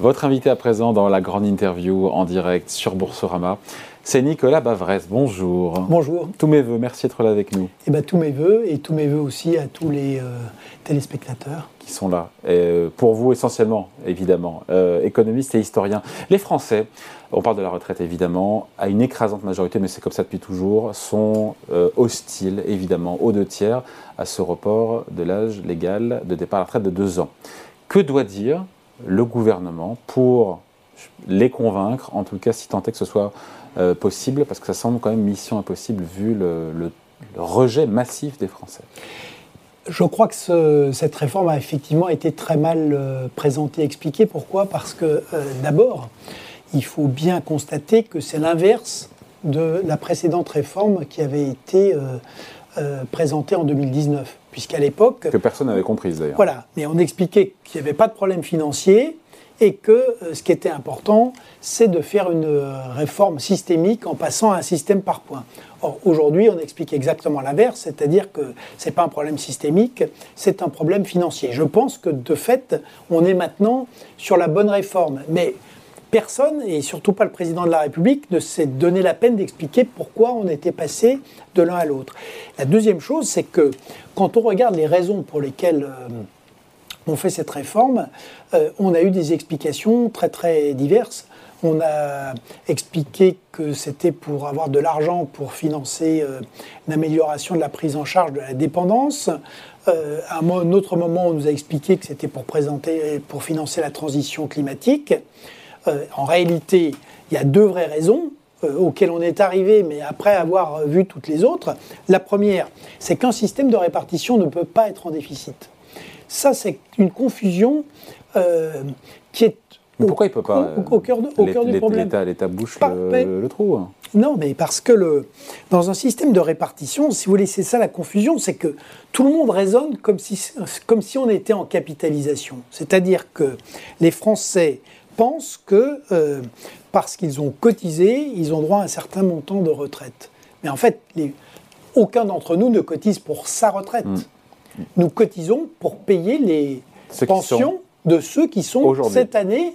Votre invité à présent dans la grande interview en direct sur Boursorama, c'est Nicolas Bavresse. Bonjour. Bonjour. Tous mes voeux, merci d'être là avec nous. Eh ben, tous mes voeux et tous mes voeux aussi à tous les euh, téléspectateurs. Qui sont là. Et pour vous essentiellement, évidemment, euh, économistes et historiens. Les Français, on parle de la retraite évidemment, à une écrasante majorité, mais c'est comme ça depuis toujours, sont euh, hostiles évidemment aux deux tiers à ce report de l'âge légal de départ à la retraite de deux ans. Que doit dire le gouvernement pour les convaincre, en tout cas si tant est que ce soit euh, possible, parce que ça semble quand même mission impossible vu le, rejet massif des Français. Je crois que cette réforme a effectivement été très mal euh, présentée, expliquée. Pourquoi Parce que euh, d'abord, il faut bien constater que c'est l'inverse de la précédente réforme qui avait été présentée en 2019. Puisqu'à l'époque. Que personne n'avait comprise d'ailleurs. Voilà, mais on expliquait qu'il n'y avait pas de problème financier, et que euh, ce qui était important, c'est de faire une euh, réforme systémique en passant à un système par points. Or, aujourd'hui, on explique exactement l'inverse, c'est-à-dire que ce n'est pas un problème systémique, c'est un problème financier. Je pense que de fait, on est maintenant sur la bonne réforme. Mais personne, et surtout pas le président de la République, ne s'est donné la peine d'expliquer pourquoi on était passé de l'un à l'autre. La deuxième chose, c'est que quand on regarde les raisons pour lesquelles... Euh, on fait cette réforme, euh, on a eu des explications très très diverses. On a expliqué que c'était pour avoir de l'argent pour financer euh, l'amélioration de la prise en charge de la dépendance. Euh, à un autre moment, on nous a expliqué que c'était pour, pour financer la transition climatique. En réalité, il y a deux vraies raisons auxquelles on est arrivé, mais après avoir vu toutes les autres. La première, c'est qu'un système de répartition ne peut pas être en déficit. Ça, c'est une confusion euh, qui est pourquoi il peut pas au, cœur, du problème? L'État bouche le, le, trou. Hein. Non, mais parce que le, dans un système de répartition, si vous laissez ça la confusion, c'est que tout le monde raisonne comme si, comme si on était en capitalisation. C'est-à-dire que les Français pensent que euh, parce qu'ils ont cotisé, ils ont droit à un certain montant de retraite. Mais en fait, les, aucun d'entre nous ne cotise pour sa retraite. Hmm nous cotisons pour payer les pensions de ceux qui sont cette année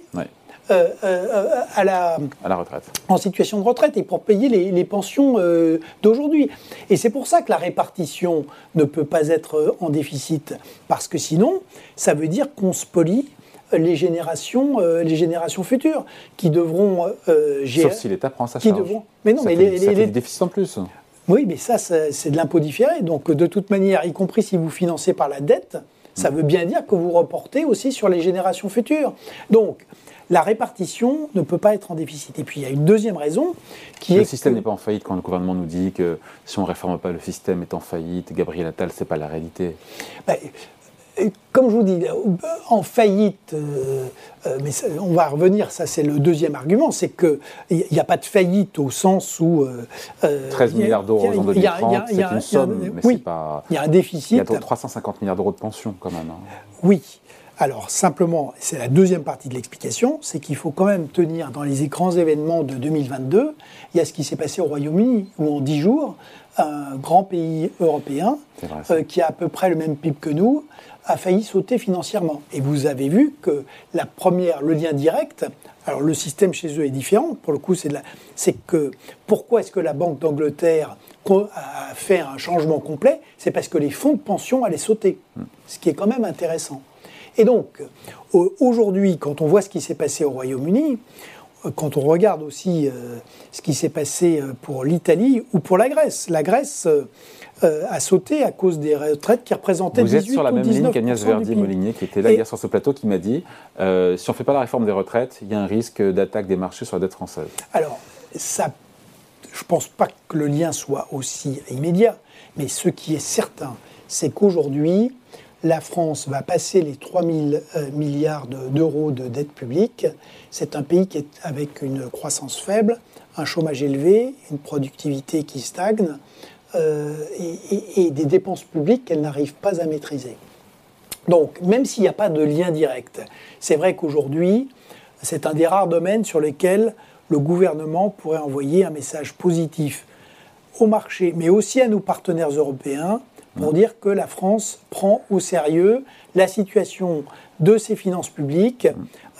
euh, euh, à, la, à la retraite. En situation de retraite et pour payer les, pensions euh, d'aujourd'hui. Et c'est pour ça que la répartition ne peut pas être en déficit, parce que sinon, ça veut dire qu'on spolie les générations, les générations futures qui devront gérer. Sauf si l'État prend sa charge. Devront, mais non, ça mais fait, les, ça fait déficits en plus. Oui, mais ça, c'est de l'impôt différé. Donc, de toute manière, y compris si vous financez par la dette, ça veut bien dire que vous reportez aussi sur les générations futures. Donc, la répartition ne peut pas être en déficit. Et puis, il y a une deuxième raison qui est. Le système n'est pas en faillite quand le gouvernement nous dit que si on ne réforme pas, le système est en faillite. Gabriel Attal, ce n'est pas la réalité. Ben, comme je vous dis, en faillite, euh, euh, mais on va revenir, ça c'est le deuxième argument, c'est qu'il n'y a pas de faillite au sens où... 13 euh, milliards d'euros en 2030, c'est une somme, mais oui, pas... Il y a un déficit. Il y a 350 milliards d'euros de pension quand même. Hein. Oui. Alors simplement, c'est la deuxième partie de l'explication, c'est qu'il faut quand même tenir dans les grands événements de 2022, il y a ce qui s'est passé au Royaume-Uni, où en 10 jours, un grand pays européen, qui a à peu près le même PIB que nous, a failli sauter financièrement. Et vous avez vu que la première, le lien direct, alors le système chez eux est différent, pour le coup, c'est, c'est que pourquoi est-ce que la Banque d'Angleterre a fait un changement complet? C'est parce que les fonds de pension allaient sauter, ce qui est quand même intéressant. Et donc, aujourd'hui, quand on voit ce qui s'est passé au Royaume-Uni, quand on regarde aussi euh, ce qui s'est passé euh, pour l'Italie ou pour la Grèce, la Grèce euh, a sauté à cause des retraites qui représentaient Vous êtes sur la même ligne qu'Agnès Verdi-Molinier, qui était là hier sur ce plateau, qui m'a dit euh, si on ne fait pas la réforme des retraites, il y a un risque d'attaque des marchés sur la dette française. Alors, ça, je ne pense pas que le lien soit aussi immédiat, mais ce qui est certain, c'est qu'aujourd'hui, la France va passer les 3 000 euh, milliards d'euros de dette publique. C'est un pays qui est avec une croissance faible, un chômage élevé, une productivité qui stagne. Euh, et, des dépenses publiques qu'elle n'arrive pas à maîtriser. Donc, même s'il n'y a pas de lien direct, c'est vrai qu'aujourd'hui, c'est un des rares domaines sur lesquels le gouvernement pourrait envoyer un message positif au marché, mais aussi à nos partenaires européens, pour dire que la France prend au sérieux la situation de ses finances publiques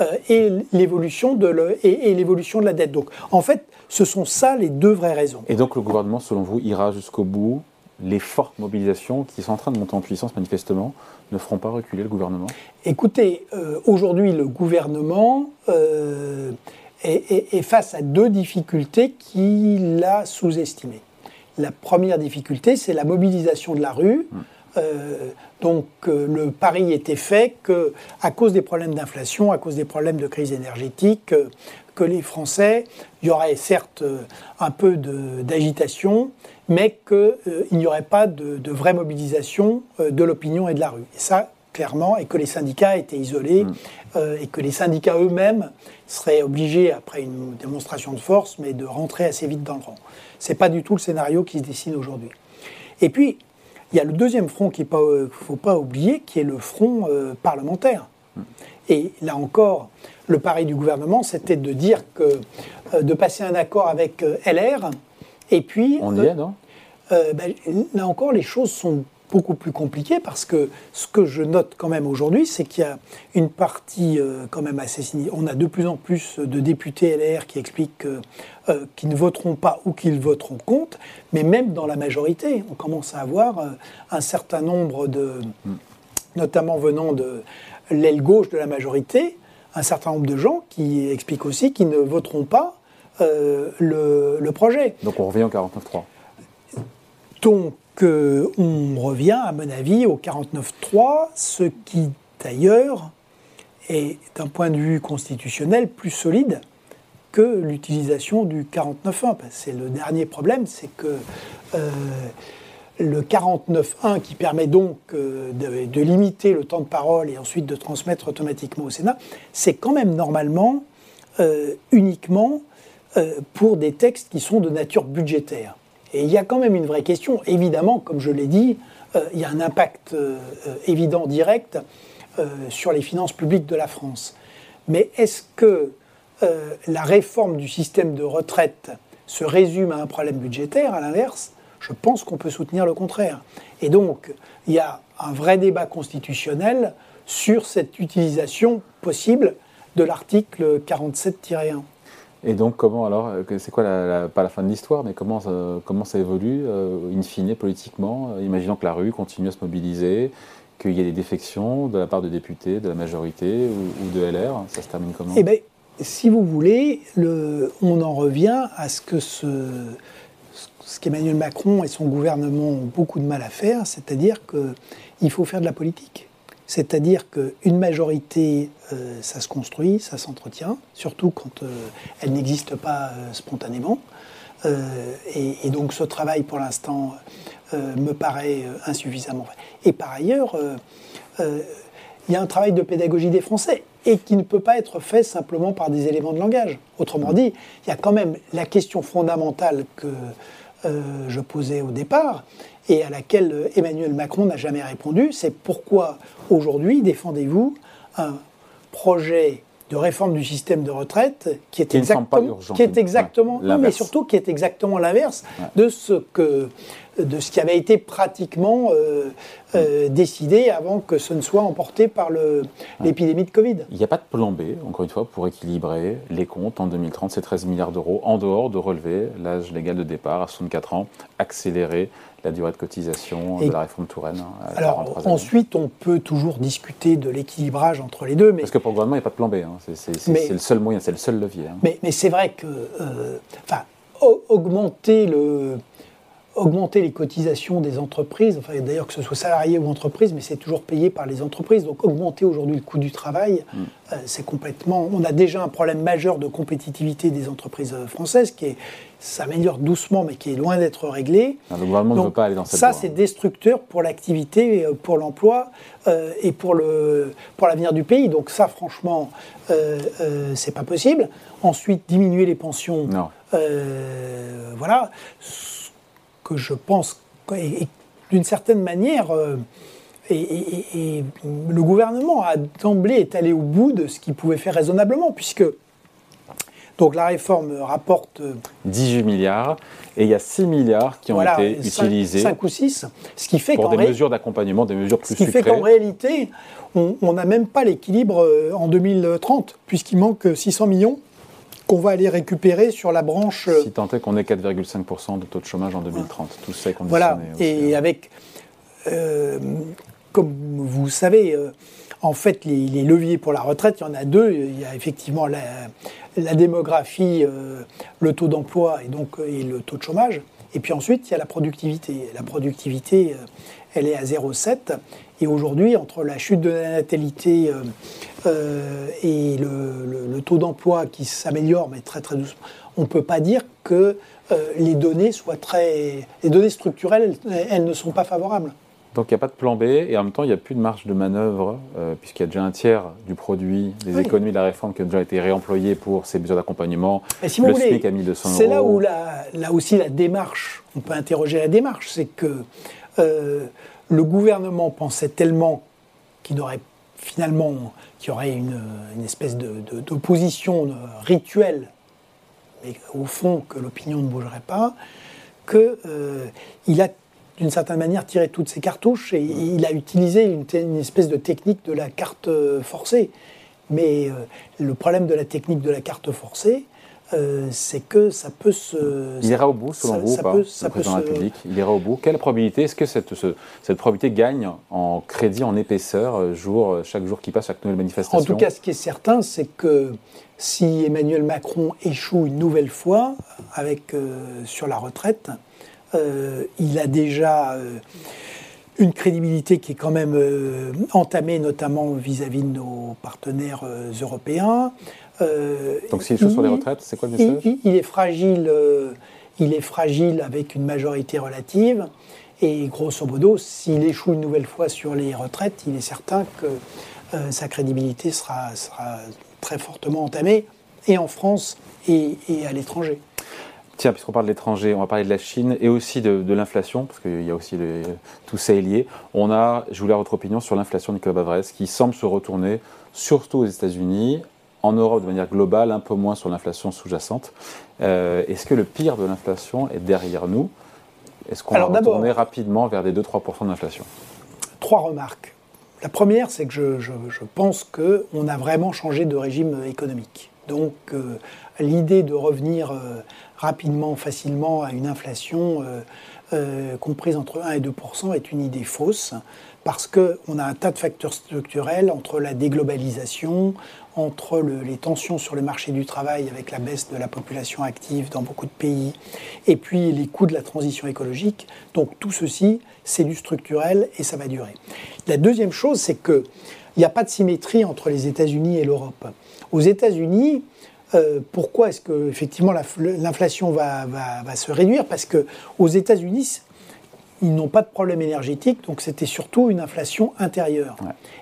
euh, et l'évolution de, le, et, l'évolution de la dette. Donc, en fait, ce sont ça les deux vraies raisons. Et donc, le gouvernement, selon vous, ira jusqu'au bout les fortes mobilisations qui sont en train de monter en puissance manifestement ne feront pas reculer le gouvernement? Écoutez, euh, aujourd'hui le gouvernement euh, est, face à deux difficultés qu'il a sous-estimées. La première difficulté, c'est la mobilisation de la rue. Hum. Euh, donc le pari était fait que, à cause des problèmes d'inflation, à cause des problèmes de crise énergétique, que les Français, il y aurait certes un peu d'agitation, mais qu'il euh, n'y aurait pas de, vraie mobilisation euh, de l'opinion et de la rue. Et ça, clairement, et que les syndicats étaient isolés, mm. euh, et que les syndicats eux-mêmes seraient obligés, après une démonstration de force, mais de rentrer assez vite dans le rang. Ce n'est pas du tout le scénario qui se dessine aujourd'hui. Et puis, il y a le deuxième front qu'il ne faut pas oublier, qui est le front parlementaire. Mm. Et là encore, le pari du gouvernement, c'était de dire que de passer un accord avec LR, et puis. On y euh, est, non? euh, ben, Là encore, les choses sont beaucoup plus compliquées parce que ce que je note quand même aujourd'hui, c'est qu'il y a une partie euh, quand même assez On a de plus en plus de députés LR qui expliquent qu'ils ne voteront pas ou qu'ils voteront contre, mais même dans la majorité, on commence à avoir un certain nombre de, notamment venant de l'aile gauche de la majorité, un certain nombre de gens qui expliquent aussi qu'ils ne voteront pas euh, le, projet. Donc on revient au 49.3 Donc euh, on revient, à mon avis, au 49.3, ce qui d'ailleurs est d'un point de vue constitutionnel plus solide que l'utilisation du 49.1. C'est le dernier problème, c'est que euh, le 49.1 qui permet donc de, de, limiter le temps de parole et ensuite de transmettre automatiquement au Sénat, c'est quand même normalement uniquement euh, pour des textes qui sont de nature budgétaire. Et il y a quand même une vraie question. Évidemment, comme je l'ai dit, euh, il y a un impact euh, évident, direct, sur les finances publiques de la France. Mais est-ce que la réforme du système de retraite se résume à un problème budgétaire À l'inverse, je pense qu'on peut soutenir le contraire. Et donc, il y a un vrai débat constitutionnel sur cette utilisation possible de l'article 47-1. Et donc, comment alors, euh, c'est quoi, la, pas la fin de l'histoire, mais comment, comment ça évolue, euh, in fine, politiquement euh, Imaginons que la rue continue à se mobiliser, qu'il y ait des défections de la part de députés, de la majorité ou, de LR, ça se termine comment? Eh bien, si vous voulez, le, on en revient à ce que ce, ce qu'Emmanuel Macron et son gouvernement ont beaucoup de mal à faire, c'est-à-dire qu'il faut faire de la politique. C'est-à-dire qu'une majorité, euh, ça se construit, ça s'entretient, surtout quand euh, elle n'existe pas euh, spontanément. Et, donc ce travail, pour l'instant, me paraît insuffisamment. Et par ailleurs, il y a un travail de pédagogie des Français et qui ne peut pas être fait simplement par des éléments de langage. Autrement dit, il y a quand même la question fondamentale que je posais au départ, et à laquelle Emmanuel Macron n'a jamais répondu, c'est pourquoi aujourd'hui défendez-vous un projet de réforme du système de retraite qui est exactement, qui est exactement, mais surtout qui est exactement l'inverse de ce que de ce qui avait été pratiquement euh, euh, décidé avant que ce ne soit emporté par l'épidémie de Covid. Il n'y a pas de plan B, encore une fois, pour équilibrer les comptes en 2030, ces 13 milliards d'euros, en dehors de relever l'âge légal de départ à 64 ans, accélérer la durée de cotisation de la réforme Touraine. Hein, alors ensuite, on peut toujours discuter de l'équilibrage entre les deux. Mais... Parce que pour le gouvernement, il n'y a pas de plan B. Hein. C'est le seul moyen, c'est le seul levier. Hein. Mais, mais c'est vrai que euh, augmenter le augmenter les cotisations des entreprises, enfin, d'ailleurs que ce soit salarié ou entreprise, mais c'est toujours payé par les entreprises. Donc augmenter aujourd'hui le coût du travail, mm. euh, c'est complètement... On a déjà un problème majeur de compétitivité des entreprises euh, françaises qui est, s'améliore doucement, mais qui est loin d'être réglé. le gouvernement ne veut pas aller dans cette Ça, c'est destructeur pour l'activité, euh, pour l'emploi et pour, le, pour l'avenir du pays. Donc ça, franchement, euh, c'est pas possible. Ensuite, diminuer les pensions. Non. voilà que je pense, d'une certaine manière, euh, et, le gouvernement a d'emblée est allé au bout de ce qu'il pouvait faire raisonnablement, puisque Donc la réforme rapporte 18 milliards et il y a 6 milliards qui ont été utilisés 5 ou 6, ce qui fait pour des mesures d'accompagnement, des mesures plus Ce qui fait qu'en réalité, on n'a même pas l'équilibre en 2030 puisqu'il manque 600 millions qu'on va aller récupérer sur la branche. Si tant est qu'on ait 4,5% de taux de chômage en 2030, tout ça est Voilà, et hein. avec, euh, comme vous savez, euh, en fait, les, leviers pour la retraite, il y en a deux. Il y a effectivement la, démographie, euh, le taux d'emploi et donc et le taux de chômage. Et puis ensuite, il y a la productivité. La productivité, elle est à 0,7. Et aujourd'hui, entre la chute de la natalité euh, euh, et le, taux d'emploi qui s'améliore, mais très très doucement, on ne peut pas dire que euh, les données soient très. Les données structurelles, elles, ne sont pas favorables. Donc il n'y a pas de plan B et en même temps il n'y a plus de marge de manœuvre puisqu'il y a déjà un tiers du produit des économies de la réforme qui ont déjà été réemployé pour ces mesures d'accompagnement. Si le SMIC a 1200 euros. C'est là où là aussi la démarche, on peut interroger la démarche, c'est que le gouvernement pensait tellement qu'il aurait finalement qu'il y aurait une, espèce d'opposition rituelle, mais au fond que l'opinion ne bougerait pas, qu'il euh, a d'une certaine manière tiré toutes ses cartouches et il a utilisé une, espèce de technique de la carte forcée. Mais euh, le problème de la technique de la carte forcée, euh, c'est que ça peut se. Il ira au bout, selon vous, ou pas, le président de la République? Il ira au bout. Quelle probabilité Est-ce que cette, cette probabilité gagne en crédit, en épaisseur, euh, jour, euh, chaque jour qui passe, chaque nouvelle manifestation? En tout cas, ce qui est certain, c'est que si Emmanuel Macron échoue une nouvelle fois avec, sur la retraite, il a déjà une crédibilité qui est quand même entamée, notamment vis-à-vis de nos partenaires européens. Euh, Donc s'il échoue sur les retraites, c'est quoi le message il, est fragile, euh, il est fragile avec une majorité relative. Et grosso modo, s'il échoue une nouvelle fois sur les retraites, il est certain que euh, sa crédibilité sera, sera, très fortement entamée, et en France et, à l'étranger. Tiens, puisqu'on parle de l'étranger, on va parler de la Chine et aussi de, l'inflation, parce qu'il y a aussi tout ça est lié. On a, je voulais avoir votre opinion sur l'inflation, Nicolas Bavrez, qui semble se retourner surtout aux États-Unis, en Europe de manière globale, un peu moins sur l'inflation sous-jacente. Euh, est-ce que le pire de l'inflation est derrière nous? Est-ce qu'on va retourner rapidement vers des 2-3% d'inflation? Trois remarques. La première, c'est que je, je, je pense qu'on a vraiment changé de régime économique. Donc euh, l'idée de revenir euh, rapidement, facilement à une inflation comprise entre 1 et 2% est une idée fausse parce qu'on a un tas de facteurs structurels entre la déglobalisation, entre les tensions sur le marché du travail avec la baisse de la population active dans beaucoup de pays, et puis les coûts de la transition écologique. Donc tout ceci, c'est du structurel et ça va durer. La deuxième chose, c'est qu'il n'y a pas de symétrie entre les États-Unis et l'Europe. Aux États-Unis, euh, pourquoi est-ce que effectivement l'inflation va, va, se réduire? Parce que aux États-Unis, ils n'ont pas de problème énergétique, donc c'était surtout une inflation intérieure.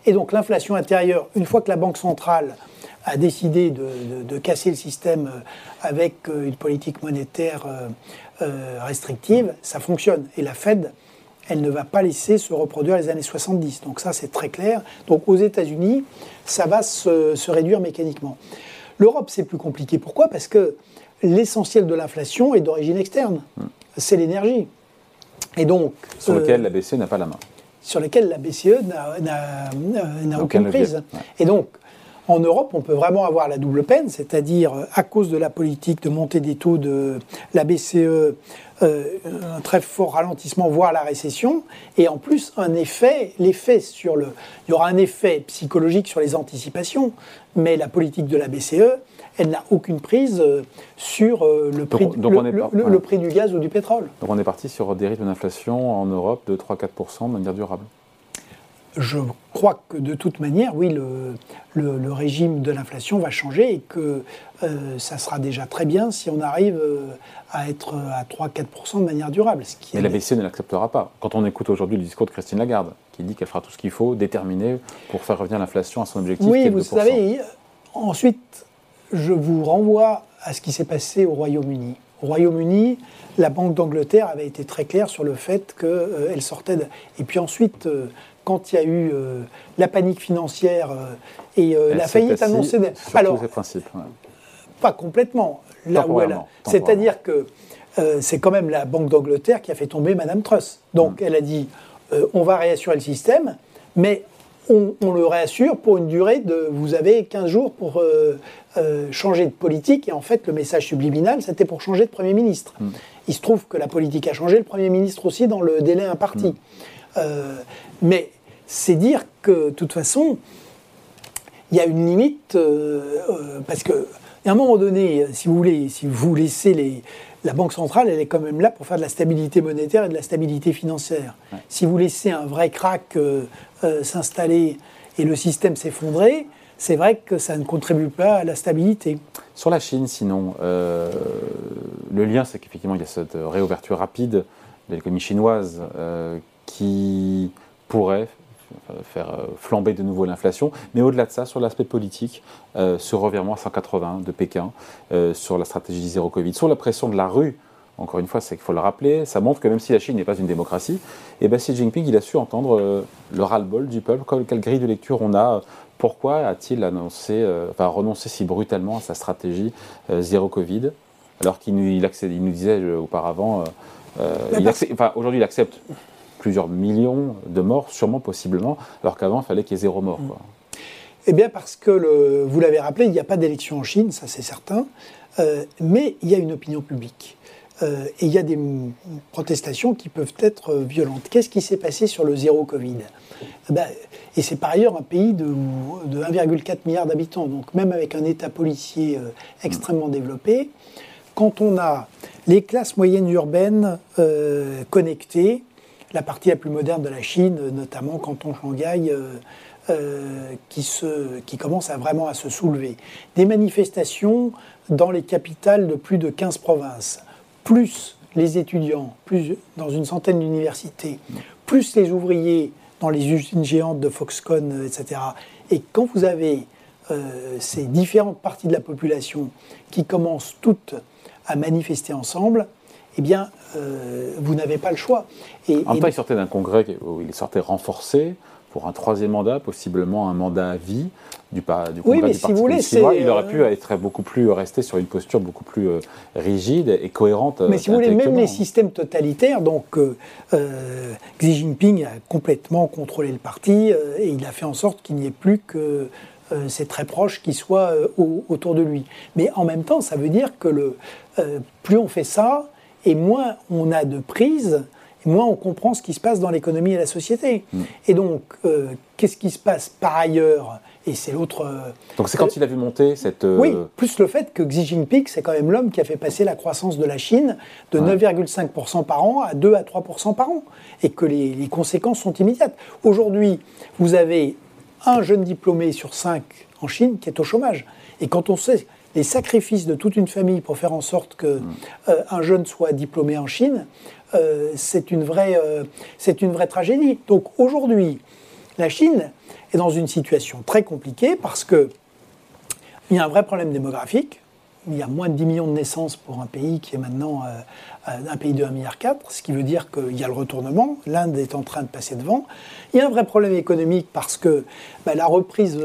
Et donc l'inflation intérieure, une fois que la Banque centrale a décidé de, casser le système euh, avec euh, une politique monétaire euh, restrictive, ça fonctionne. Et la Fed, elle ne va pas laisser se reproduire les années 70. Donc ça, c'est très clair. Donc aux États-Unis, ça va se, réduire mécaniquement. L'Europe, c'est plus compliqué. Pourquoi? Parce que l'essentiel de l'inflation est d'origine externe. Hmm. C'est l'énergie. Et donc, sur lequel la BCE n'a pas la main. Sur lequel la BCE n'a aucune prise. Et donc, en Europe, on peut vraiment avoir la double peine, c'est-à-dire à cause de la politique de montée des taux de la BCE, euh, un très fort ralentissement, voire la récession, et en plus un effet, l'effet sur le, il y aura un effet psychologique sur les anticipations, mais la politique de la BCE, elle n'a aucune prise euh, sur euh, le prix, le, prix du gaz ou du pétrole. Donc on est parti sur des rythmes d'inflation en Europe de 3-4% de manière durable je crois que de toute manière, oui, le, régime de l'inflation va changer et que euh, ça sera déjà très bien si on arrive à être à 3-4% de manière durable. Ce qui Mais la BCE ne l'acceptera pas. Quand on écoute aujourd'hui le discours de Christine Lagarde, qui dit qu'elle fera tout ce qu'il faut, déterminé, pour faire revenir l'inflation à son objectif. Oui, vous savez, ensuite, je vous renvoie à ce qui s'est passé au Royaume-Uni. Au Royaume-Uni, la Banque d'Angleterre avait été très claire sur le fait qu'elle euh, sortait de... Et puis ensuite, euh, quand il y a eu euh, la panique financière et la faillite annoncée... Alors, principes, pas complètement. Là où elle, c'est-à-dire que c'est quand même la Banque d'Angleterre qui a fait tomber Madame Truss. Donc mm. elle a dit on va réassurer le système, mais on, le réassure pour une durée de vous avez 15 jours pour euh, changer de politique. Et en fait, le message subliminal, c'était pour changer de Premier ministre. Mm. Il se trouve que la politique a changé, le Premier ministre aussi, dans le délai imparti. Mm. mais c'est dire que, de toute façon, il y a une limite, parce que à un moment donné, si vous voulez, si vous laissez les, la Banque centrale, elle est quand même là pour faire de la stabilité monétaire et de la stabilité financière. Si vous laissez un vrai crack euh, euh, s'installer et le système s'effondrer, c'est vrai que ça ne contribue pas à la stabilité. Sur la Chine, sinon, euh, le lien, c'est qu'effectivement, il y a cette réouverture rapide de l'économie chinoise qui pourrait faire euh, flamber de nouveau l'inflation. Mais au-delà de ça, sur l'aspect politique, euh, ce revirement à 180 de Pékin, euh, sur la stratégie zéro Covid, sur la pression de la rue, encore une fois, c'est qu'il faut le rappeler, ça montre que même si la Chine n'est pas une démocratie, et eh ben Xi Jinping, il a su entendre le ras-le-bol du peuple. Quelle grille de lecture on a Pourquoi a-t-il annoncé, enfin, renoncé si brutalement à sa stratégie zéro Covid alors qu'il nous, il, nous disait auparavant, aujourd'hui il accepte plusieurs millions de morts, sûrement, possiblement, alors qu'avant, il fallait qu'il y ait zéro mort. Quoi. Eh bien, parce que, le, vous l'avez rappelé, il n'y a pas d'élection en Chine, ça c'est certain, euh, mais il y a une opinion publique. Euh, et il y a des protestations qui peuvent être violentes. Qu'est-ce qui s'est passé sur le zéro Covid? Eh ben, Et c'est par ailleurs un pays de, de 1,4 milliard d'habitants, donc même avec un État policier euh, extrêmement développé, quand on a les classes moyennes urbaines connectées, la partie la plus moderne de la Chine, notamment canton Shanghai, euh, euh, qui, se, commence vraiment à se soulever. Des manifestations dans les capitales de plus de 15 provinces, plus les étudiants, plus dans une centaine d'universités, plus les ouvriers dans les usines géantes de Foxconn, etc. Et quand vous avez euh, ces différentes parties de la population qui commencent toutes à manifester ensemble, eh bien, euh, vous n'avez pas le choix. Et, en même temps, il sortait d'un congrès où il sortait renforcé pour un troisième mandat, possiblement un mandat à vie du, du congrès oui, mais si vous voulez, Il aurait pu être beaucoup plus resté sur une posture beaucoup plus euh, rigide et cohérente. Mais si vous voulez, même les systèmes totalitaires, donc euh, Xi Jinping a complètement contrôlé le parti et il a fait en sorte qu'il n'y ait plus que c'est très proche qui soit autour de lui. Mais en même temps, ça veut dire que le, plus on fait ça, et moins on a de prise, moins on comprend ce qui se passe dans l'économie et la société. Mm. Et donc, euh, qu'est-ce qui se passe par ailleurs? Et c'est l'autre. Euh, donc c'est quand il a vu monter cette. Euh, oui, plus le fait que Xi Jinping, c'est quand même l'homme qui a fait passer la croissance de la Chine de 9,5% par an à 2 à 3% par an. Et que les, les conséquences sont immédiates. Aujourd'hui, vous avez un jeune diplômé sur cinq en Chine qui est au chômage. Et quand on sait les sacrifices de toute une famille pour faire en sorte que mm. euh, un jeune soit diplômé en Chine, euh, c'est une, vraie, euh, une vraie tragédie. Donc aujourd'hui, la Chine est dans une situation très compliquée parce que il y a un vrai problème démographique. Il y a moins de 10 millions de naissances pour un pays qui est maintenant un pays de 1,4 milliard, ce qui veut dire qu'il y a le retournement. L'Inde est en train de passer devant. Il y a un vrai problème économique parce que bah, la reprise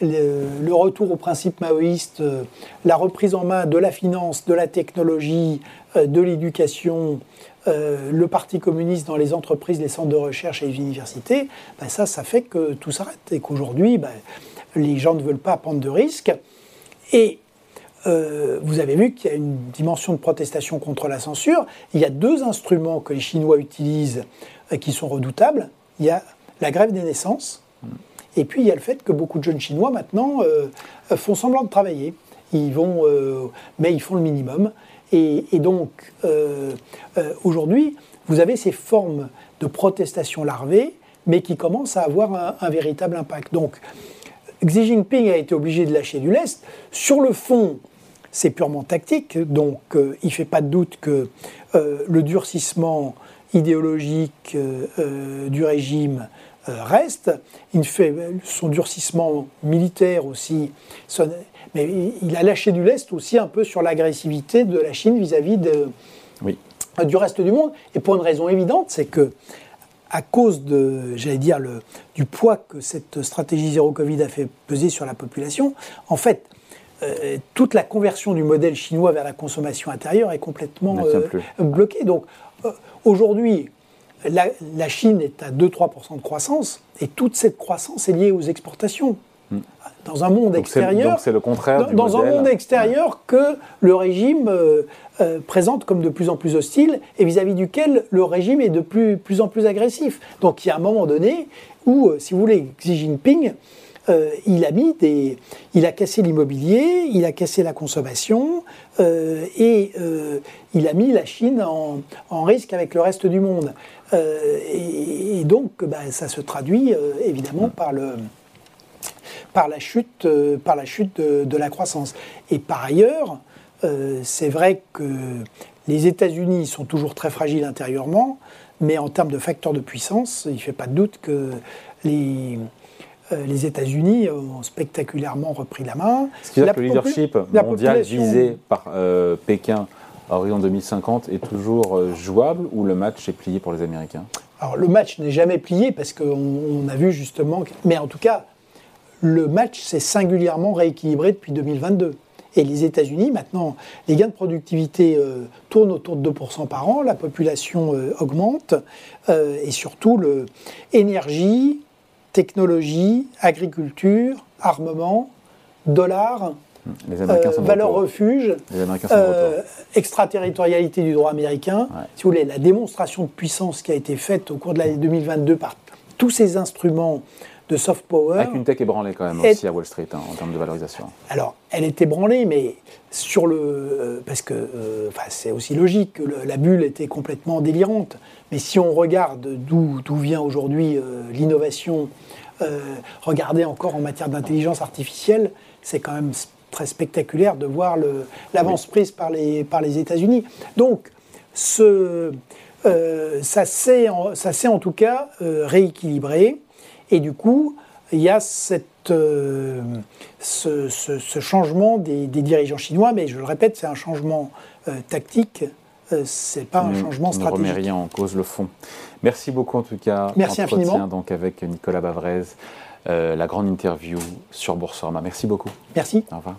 le, retour au principe maoïste, euh, la reprise en main de la finance, de la technologie, euh, de l'éducation, euh, le Parti communiste dans les entreprises, les centres de recherche et les universités, ben ça, ça fait que tout s'arrête et qu'aujourd'hui, ben, les gens ne veulent pas prendre de risques. Et vous avez vu qu'il y a une dimension de protestation contre la censure. Il y a deux instruments que les Chinois utilisent qui sont redoutables. Il y a la grève des naissances, et puis il y a le fait que beaucoup de jeunes Chinois maintenant euh, font semblant de travailler. Ils vont, euh, mais ils font le minimum. Et, donc euh, aujourd'hui, vous avez ces formes de protestation larvée, mais qui commencent à avoir un, véritable impact. Donc Xi Jinping a été obligé de lâcher du lest. Sur le fond, c'est purement tactique, donc il ne fait pas de doute que le durcissement idéologique du régime euh, reste. Il fait son durcissement militaire aussi. mais il a lâché du lest aussi un peu sur l'agressivité de la Chine vis-à-vis de, du reste du monde. Et pour une raison évidente, c'est que à cause de, j'allais dire, le, du poids que cette stratégie zéro Covid a fait peser sur la population, en fait, euh, toute la conversion du modèle chinois vers la consommation intérieure est complètement euh, bloquée. Donc euh, aujourd'hui, la, la Chine est à 2-3% de croissance et toute cette croissance est liée aux exportations. Dans un monde Hmm. Donc extérieur, c'est le contraire dans, du dans un monde extérieur que le régime euh, euh, présente comme de plus en plus hostile et vis-à-vis duquel le régime est de plus, plus en plus agressif. Donc il y a un moment donné où, euh, si vous voulez, Xi Jinping, euh, il a mis des, il a cassé l'immobilier, il a cassé la consommation euh, et euh, il a mis la Chine en, en risque avec le reste du monde. Et, donc, bah, ça se traduit évidemment par le par la chute, par la chute de, de la croissance. Et par ailleurs, c'est vrai que les États-Unis sont toujours très fragiles intérieurement, mais en termes de facteurs de puissance, il ne fait pas de doute que les, les États-Unis ont spectaculairement repris la main. Ce qui veut dire que le leadership mondial visé par euh, Pékin à horizon 2050 est toujours euh, jouable ou le match est plié pour les Américains? Alors le match n'est jamais plié parce qu'on on a vu justement, que- mais en tout cas, le match s'est singulièrement rééquilibré depuis 2022. Et les États-Unis, maintenant, les gains de productivité euh, tournent autour de 2% par an, la population euh, augmente, euh, et surtout le énergie, technologie, agriculture, armement, dollars, euh, sont de valeur retour. refuge, euh, extraterritorialité du droit américain. Ouais. Si vous voulez, la démonstration de puissance qui a été faite au cours de l'année 2022 par tous ces instruments de soft power, Avec une tech ébranlée quand même aussi à Wall Street hein, en termes de valorisation. alors elle était branlée, mais sur le. euh, parce que euh, c'est aussi logique que le- la bulle était complètement délirante. Mais si on regarde d'où vient aujourd'hui euh, l'innovation, euh, regardez encore en matière d'intelligence artificielle, c'est quand même très spectaculaire de voir l'avance prise par les, États-Unis. Donc, euh, ça s'est en, tout cas rééquilibré. Et du coup, il y a ce, changement des, dirigeants chinois, mais je le répète, c'est un changement tactique, c'est pas un changement qui ne remet stratégique. rien en cause le fond. Merci beaucoup en tout cas. Merci Entretien, infiniment. donc avec Nicolas Bavrez, euh, la grande interview sur Boursorama. Merci beaucoup. Merci. Au revoir.